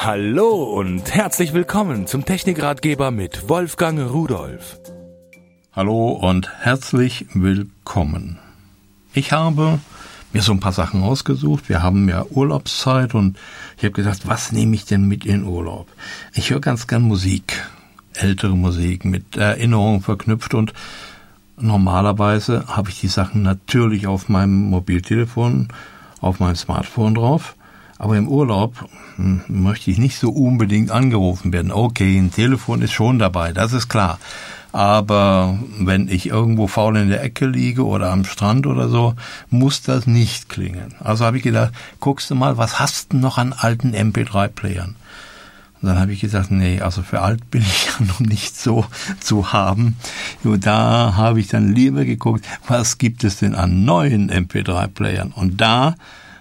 Hallo und herzlich willkommen zum Technikratgeber mit Wolfgang Rudolf. Hallo und herzlich willkommen. Ich habe mir so ein paar Sachen ausgesucht. Wir haben ja Urlaubszeit und ich habe gesagt, was nehme ich denn mit in Urlaub? Ich höre ganz gern Musik, ältere Musik mit Erinnerungen verknüpft und normalerweise habe ich die Sachen natürlich auf meinem Mobiltelefon, auf meinem Smartphone drauf. Aber im Urlaub hm, möchte ich nicht so unbedingt angerufen werden. Okay, ein Telefon ist schon dabei, das ist klar. Aber wenn ich irgendwo faul in der Ecke liege oder am Strand oder so, muss das nicht klingen. Also habe ich gedacht, guckst du mal, was hast du noch an alten MP3-Playern? Und dann habe ich gesagt, nee, also für alt bin ich ja noch nicht so zu haben. Und da habe ich dann lieber geguckt, was gibt es denn an neuen MP3-Playern? Und da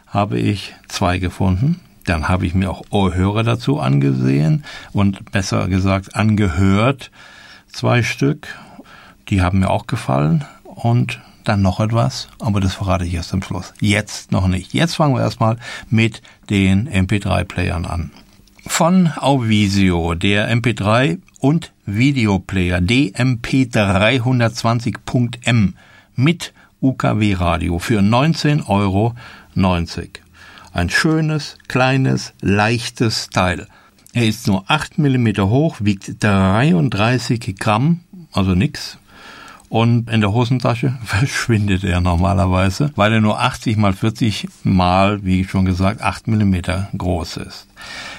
habe ich zwei gefunden. Dann habe ich mir auch Ohrhörer dazu angesehen und besser gesagt angehört. Zwei Stück. Die haben mir auch gefallen. Und dann noch etwas, aber das verrate ich erst am Schluss. Jetzt noch nicht. Jetzt fangen wir erstmal mit den MP3-Playern an. Von Auvisio, der MP3 und Videoplayer DMP320.m mit UKW-Radio für 19,90 Euro. Ein schönes, kleines, leichtes Teil. Er ist nur 8 mm hoch, wiegt 33 Gramm, also nix. Und in der Hosentasche verschwindet er normalerweise, weil er nur 80 mal 40 mal, wie schon gesagt, 8 mm groß ist.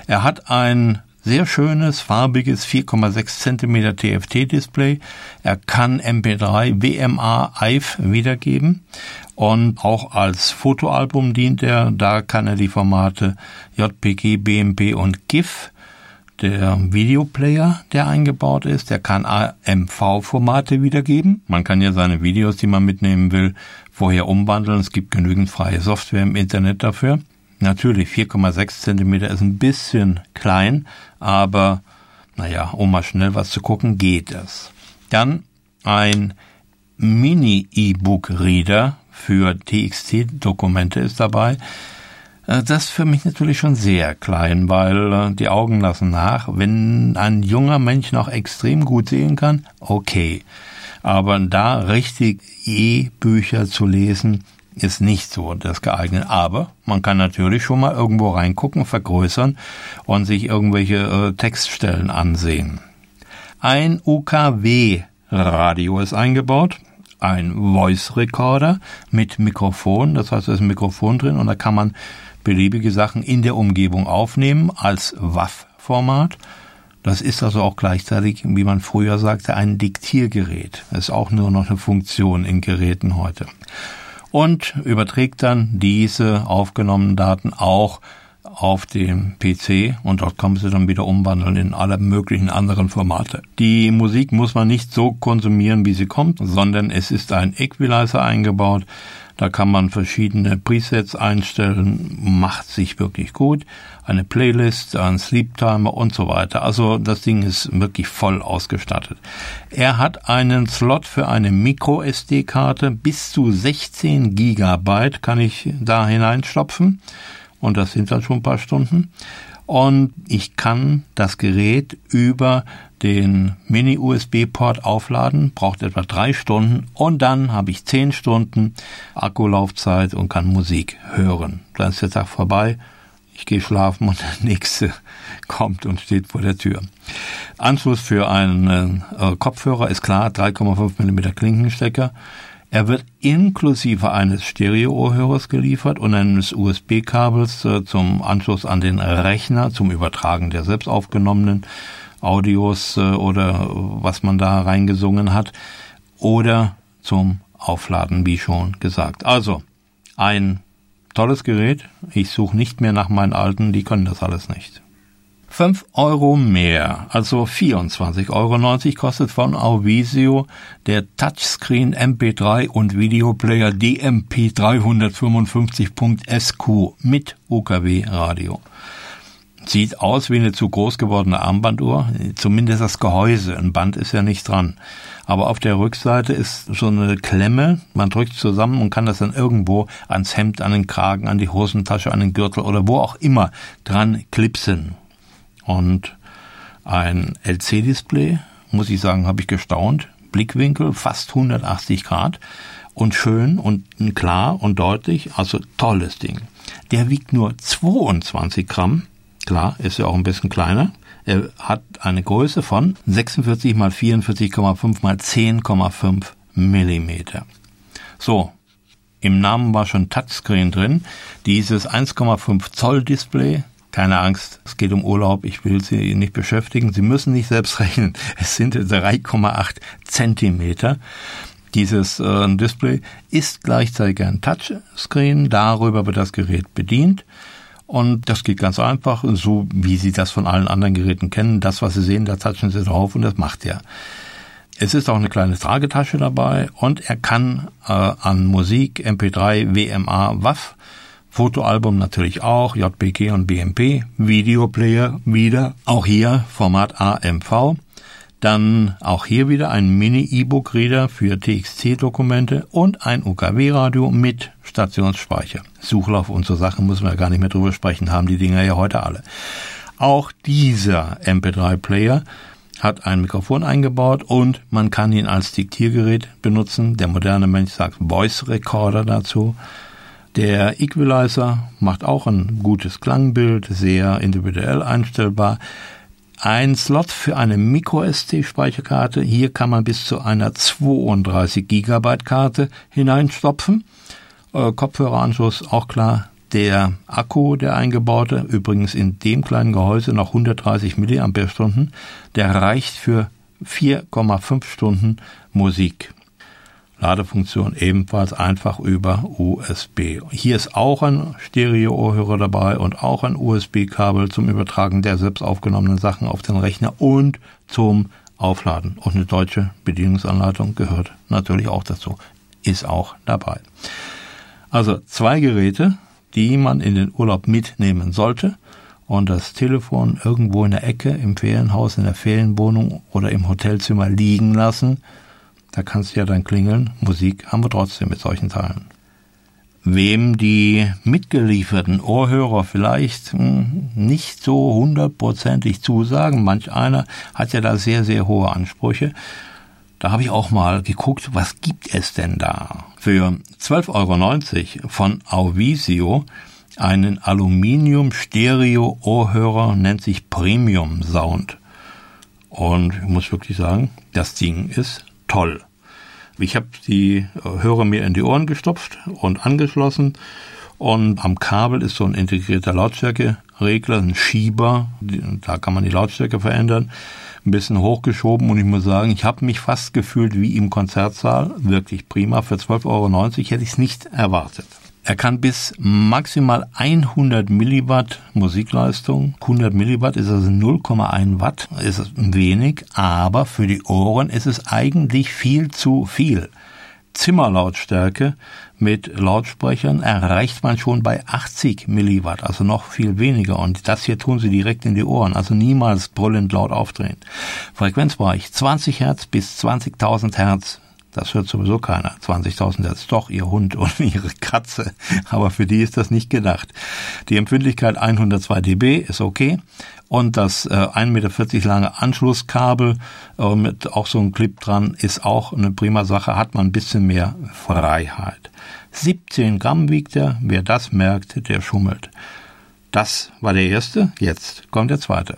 Er hat ein sehr schönes, farbiges 4,6 cm TFT-Display. Er kann MP3, WMA, AIF wiedergeben und auch als Fotoalbum dient er. Da kann er die Formate JPG, BMP und GIF der Videoplayer, der eingebaut ist, der kann AMV-Formate wiedergeben. Man kann ja seine Videos, die man mitnehmen will, vorher umwandeln. Es gibt genügend freie Software im Internet dafür. Natürlich, 4,6 Zentimeter ist ein bisschen klein, aber naja, um mal schnell was zu gucken, geht es. Dann ein Mini-E-Book-Reader für TXT-Dokumente ist dabei. Äh, das ist für mich natürlich schon sehr klein, weil äh, die Augen lassen nach. Wenn ein junger Mensch noch extrem gut sehen kann, okay. Aber da richtig E-Bücher zu lesen, ist nicht so das geeignet. Aber man kann natürlich schon mal irgendwo reingucken, vergrößern und sich irgendwelche äh, Textstellen ansehen. Ein UKW-Radio ist eingebaut, ein Voice Recorder mit Mikrofon, das heißt, da ist ein Mikrofon drin und da kann man beliebige Sachen in der Umgebung aufnehmen als WAV-Format. Das ist also auch gleichzeitig, wie man früher sagte, ein Diktiergerät. Das ist auch nur noch eine Funktion in Geräten heute und überträgt dann diese aufgenommenen Daten auch auf dem PC und dort kann man sie dann wieder umwandeln in alle möglichen anderen Formate. Die Musik muss man nicht so konsumieren, wie sie kommt, sondern es ist ein Equalizer eingebaut, da kann man verschiedene Presets einstellen, macht sich wirklich gut. Eine Playlist, ein Sleep Timer und so weiter. Also das Ding ist wirklich voll ausgestattet. Er hat einen Slot für eine Micro SD-Karte. Bis zu 16 Gigabyte kann ich da hineinstopfen. Und das sind dann schon ein paar Stunden und ich kann das Gerät über den Mini-USB-Port aufladen, braucht etwa drei Stunden und dann habe ich zehn Stunden Akkulaufzeit und kann Musik hören. Dann ist der Tag vorbei, ich gehe schlafen und der nächste kommt und steht vor der Tür. Anschluss für einen äh, Kopfhörer ist klar, 3,5 mm Klinkenstecker. Er wird inklusive eines Stereo-Ohrhörers geliefert und eines USB-Kabels äh, zum Anschluss an den Rechner zum Übertragen der selbst aufgenommenen Audios äh, oder was man da reingesungen hat oder zum Aufladen, wie schon gesagt. Also ein tolles Gerät. Ich suche nicht mehr nach meinen alten, die können das alles nicht. 5 Euro mehr, also 24,90 Euro kostet von Auvisio der Touchscreen MP3 und Videoplayer DMP 355.SQ mit UKW Radio. Sieht aus wie eine zu groß gewordene Armbanduhr, zumindest das Gehäuse, ein Band ist ja nicht dran. Aber auf der Rückseite ist so eine Klemme, man drückt zusammen und kann das dann irgendwo ans Hemd, an den Kragen, an die Hosentasche, an den Gürtel oder wo auch immer dran klipsen Und ein LC-Display, muss ich sagen, habe ich gestaunt. Blickwinkel fast 180 Grad und schön und klar und deutlich, also tolles Ding. Der wiegt nur 22 Gramm, klar, ist ja auch ein bisschen kleiner. Er hat eine Größe von 46 mal 44,5 mal 10,5 Millimeter. So, im Namen war schon Touchscreen drin. Dieses 1,5 Zoll Display keine Angst, es geht um Urlaub, ich will Sie nicht beschäftigen. Sie müssen nicht selbst rechnen. Es sind 3,8 Zentimeter. Dieses äh, Display ist gleichzeitig ein Touchscreen, darüber wird das Gerät bedient. Und das geht ganz einfach, so wie Sie das von allen anderen Geräten kennen. Das, was Sie sehen, da touchen Sie drauf und das macht er. Es ist auch eine kleine Tragetasche dabei und er kann äh, an Musik, MP3, WMA, WAV Fotoalbum natürlich auch, JPG und BMP, Videoplayer wieder, auch hier Format AMV. Dann auch hier wieder ein Mini-E-Book-Reader für TXT-Dokumente und ein UKW-Radio mit Stationsspeicher. Suchlauf und so Sachen man ja gar nicht mehr drüber sprechen, haben die Dinger ja heute alle. Auch dieser MP3-Player hat ein Mikrofon eingebaut und man kann ihn als Diktiergerät benutzen. Der moderne Mensch sagt Voice Recorder dazu. Der Equalizer macht auch ein gutes Klangbild, sehr individuell einstellbar. Ein Slot für eine Micro-SD-Speicherkarte. Hier kann man bis zu einer 32 GB Karte hineinstopfen. Äh, Kopfhöreranschluss auch klar. Der Akku, der eingebaute, übrigens in dem kleinen Gehäuse noch 130 mAh, der reicht für 4,5 Stunden Musik. Ladefunktion ebenfalls einfach über USB. Hier ist auch ein Stereo-Ohrhörer dabei und auch ein USB-Kabel zum Übertragen der selbst aufgenommenen Sachen auf den Rechner und zum Aufladen. Und eine deutsche Bedienungsanleitung gehört natürlich auch dazu. Ist auch dabei. Also zwei Geräte, die man in den Urlaub mitnehmen sollte und das Telefon irgendwo in der Ecke, im Ferienhaus, in der Ferienwohnung oder im Hotelzimmer liegen lassen da kannst du ja dann klingeln. Musik haben wir trotzdem mit solchen Teilen. Wem die mitgelieferten Ohrhörer vielleicht hm, nicht so hundertprozentig zusagen, manch einer hat ja da sehr, sehr hohe Ansprüche. Da habe ich auch mal geguckt, was gibt es denn da? Für 12,90 Euro von Auvisio einen Aluminium-Stereo-Ohrhörer nennt sich Premium Sound. Und ich muss wirklich sagen, das Ding ist toll. Ich habe die äh, Hörer mir in die Ohren gestopft und angeschlossen. Und am Kabel ist so ein integrierter Lautstärkeregler, ein Schieber, da kann man die Lautstärke verändern, ein bisschen hochgeschoben. Und ich muss sagen, ich habe mich fast gefühlt wie im Konzertsaal, wirklich prima, für 12,90 Euro hätte ich es nicht erwartet. Er kann bis maximal 100 Milliwatt Musikleistung. 100 Milliwatt ist also 0,1 Watt, ist wenig, aber für die Ohren ist es eigentlich viel zu viel. Zimmerlautstärke mit Lautsprechern erreicht man schon bei 80 Milliwatt, also noch viel weniger. Und das hier tun sie direkt in die Ohren, also niemals brüllend laut aufdrehen. Frequenzbereich 20 Hertz bis 20.000 Hertz das hört sowieso keiner. 20.000 Hertz, doch ihr Hund und ihre Katze. Aber für die ist das nicht gedacht. Die Empfindlichkeit 102 dB ist okay. Und das äh, 1,40 Meter lange Anschlusskabel äh, mit auch so einem Clip dran ist auch eine prima Sache, hat man ein bisschen mehr Freiheit. 17 Gramm wiegt er, wer das merkt, der schummelt. Das war der erste, jetzt kommt der zweite.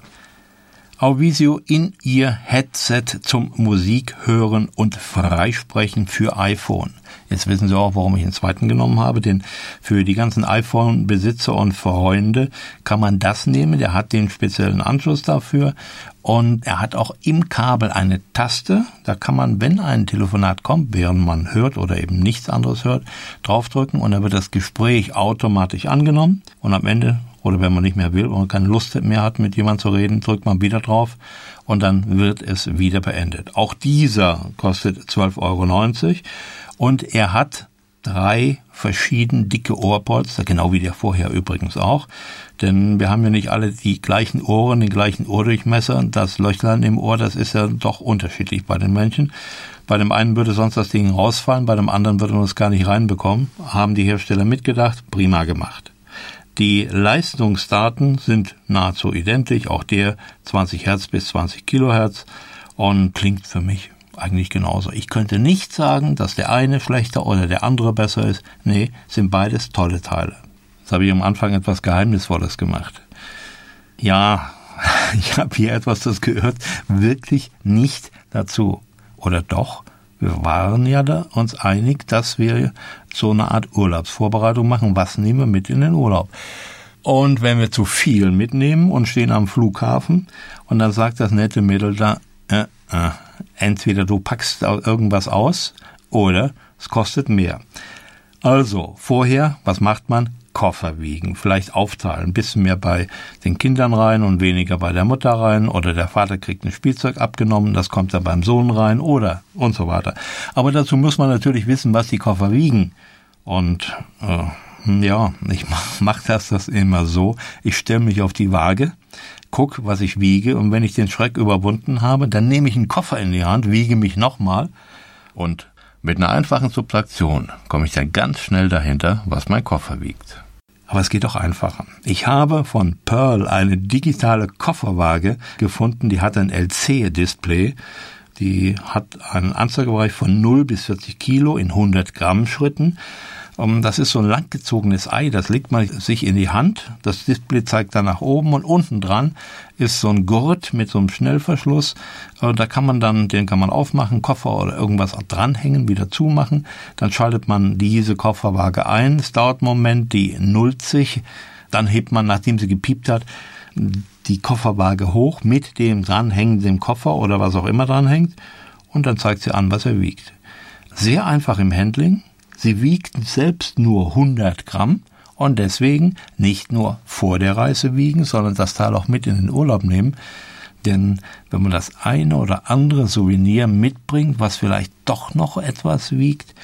Auvisio in ihr Headset zum Musik hören und Freisprechen für iPhone. Jetzt wissen Sie auch, warum ich den zweiten genommen habe, denn für die ganzen iPhone-Besitzer und Freunde kann man das nehmen. Der hat den speziellen Anschluss dafür und er hat auch im Kabel eine Taste. Da kann man, wenn ein Telefonat kommt, während man hört oder eben nichts anderes hört, draufdrücken und dann wird das Gespräch automatisch angenommen und am Ende oder wenn man nicht mehr will und keine Lust mehr hat, mit jemandem zu reden, drückt man wieder drauf und dann wird es wieder beendet. Auch dieser kostet 12,90 Euro und er hat drei verschieden dicke Ohrpolster, genau wie der vorher übrigens auch. Denn wir haben ja nicht alle die gleichen Ohren, den gleichen Ohrdurchmesser. Das Löchlein im Ohr, das ist ja doch unterschiedlich bei den Menschen. Bei dem einen würde sonst das Ding rausfallen, bei dem anderen würde man es gar nicht reinbekommen. Haben die Hersteller mitgedacht, prima gemacht. Die Leistungsdaten sind nahezu identisch, auch der 20 Hertz bis 20 Kilohertz und klingt für mich eigentlich genauso. Ich könnte nicht sagen, dass der eine schlechter oder der andere besser ist. Nee, sind beides tolle Teile. Das habe ich am Anfang etwas Geheimnisvolles gemacht. Ja, ich habe hier etwas, das gehört wirklich nicht dazu. Oder doch? Wir waren ja da uns einig, dass wir so eine Art Urlaubsvorbereitung machen. Was nehmen wir mit in den Urlaub? Und wenn wir zu viel mitnehmen und stehen am Flughafen und dann sagt das nette Mädel da, äh, äh, entweder du packst irgendwas aus oder es kostet mehr. Also, vorher, was macht man? Koffer wiegen, vielleicht aufteilen, ein bisschen mehr bei den Kindern rein und weniger bei der Mutter rein. Oder der Vater kriegt ein Spielzeug abgenommen, das kommt dann beim Sohn rein. Oder und so weiter. Aber dazu muss man natürlich wissen, was die Koffer wiegen. Und äh, ja, ich mach, mach das das immer so. Ich stelle mich auf die Waage, guck, was ich wiege. Und wenn ich den Schreck überwunden habe, dann nehme ich einen Koffer in die Hand, wiege mich nochmal. Und mit einer einfachen Subtraktion komme ich dann ganz schnell dahinter, was mein Koffer wiegt. Aber es geht auch einfacher. Ich habe von Pearl eine digitale Kofferwaage gefunden, die hat ein LC-Display. Die hat einen Anzeigebereich von 0 bis 40 Kilo in 100 Gramm Schritten das ist so ein langgezogenes Ei, das legt man sich in die Hand. Das Display zeigt dann nach oben und unten dran ist so ein Gurt mit so einem Schnellverschluss. Äh, da kann man dann, den kann man aufmachen, Koffer oder irgendwas dranhängen, wieder zumachen. Dann schaltet man diese Kofferwaage ein. Es dauert einen Moment, die nullt sich. Dann hebt man, nachdem sie gepiept hat, die Kofferwaage hoch mit dem dranhängenden Koffer oder was auch immer dranhängt. Und dann zeigt sie an, was er wiegt. Sehr einfach im Handling. Sie wiegt selbst nur 100 Gramm und deswegen nicht nur vor der Reise wiegen, sondern das Teil auch mit in den Urlaub nehmen. Denn wenn man das eine oder andere Souvenir mitbringt, was vielleicht doch noch etwas wiegt,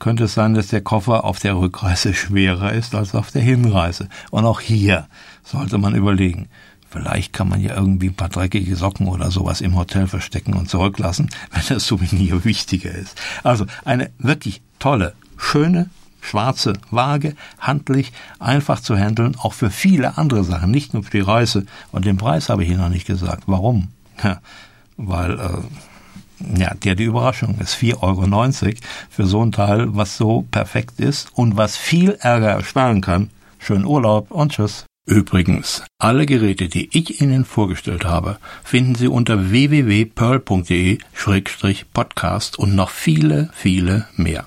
könnte es sein, dass der Koffer auf der Rückreise schwerer ist als auf der Hinreise. Und auch hier sollte man überlegen, vielleicht kann man ja irgendwie ein paar dreckige Socken oder sowas im Hotel verstecken und zurücklassen, wenn das Souvenir wichtiger ist. Also eine wirklich tolle schöne schwarze Waage, handlich, einfach zu handeln, auch für viele andere Sachen, nicht nur für die Reise. Und den Preis habe ich Ihnen noch nicht gesagt. Warum? Ja, weil, äh, ja, der die Überraschung ist 4,90 Euro für so ein Teil, was so perfekt ist und was viel Ärger ersparen kann. Schönen Urlaub und tschüss. Übrigens, alle Geräte, die ich Ihnen vorgestellt habe, finden Sie unter www.pearl.de-podcast und noch viele, viele mehr.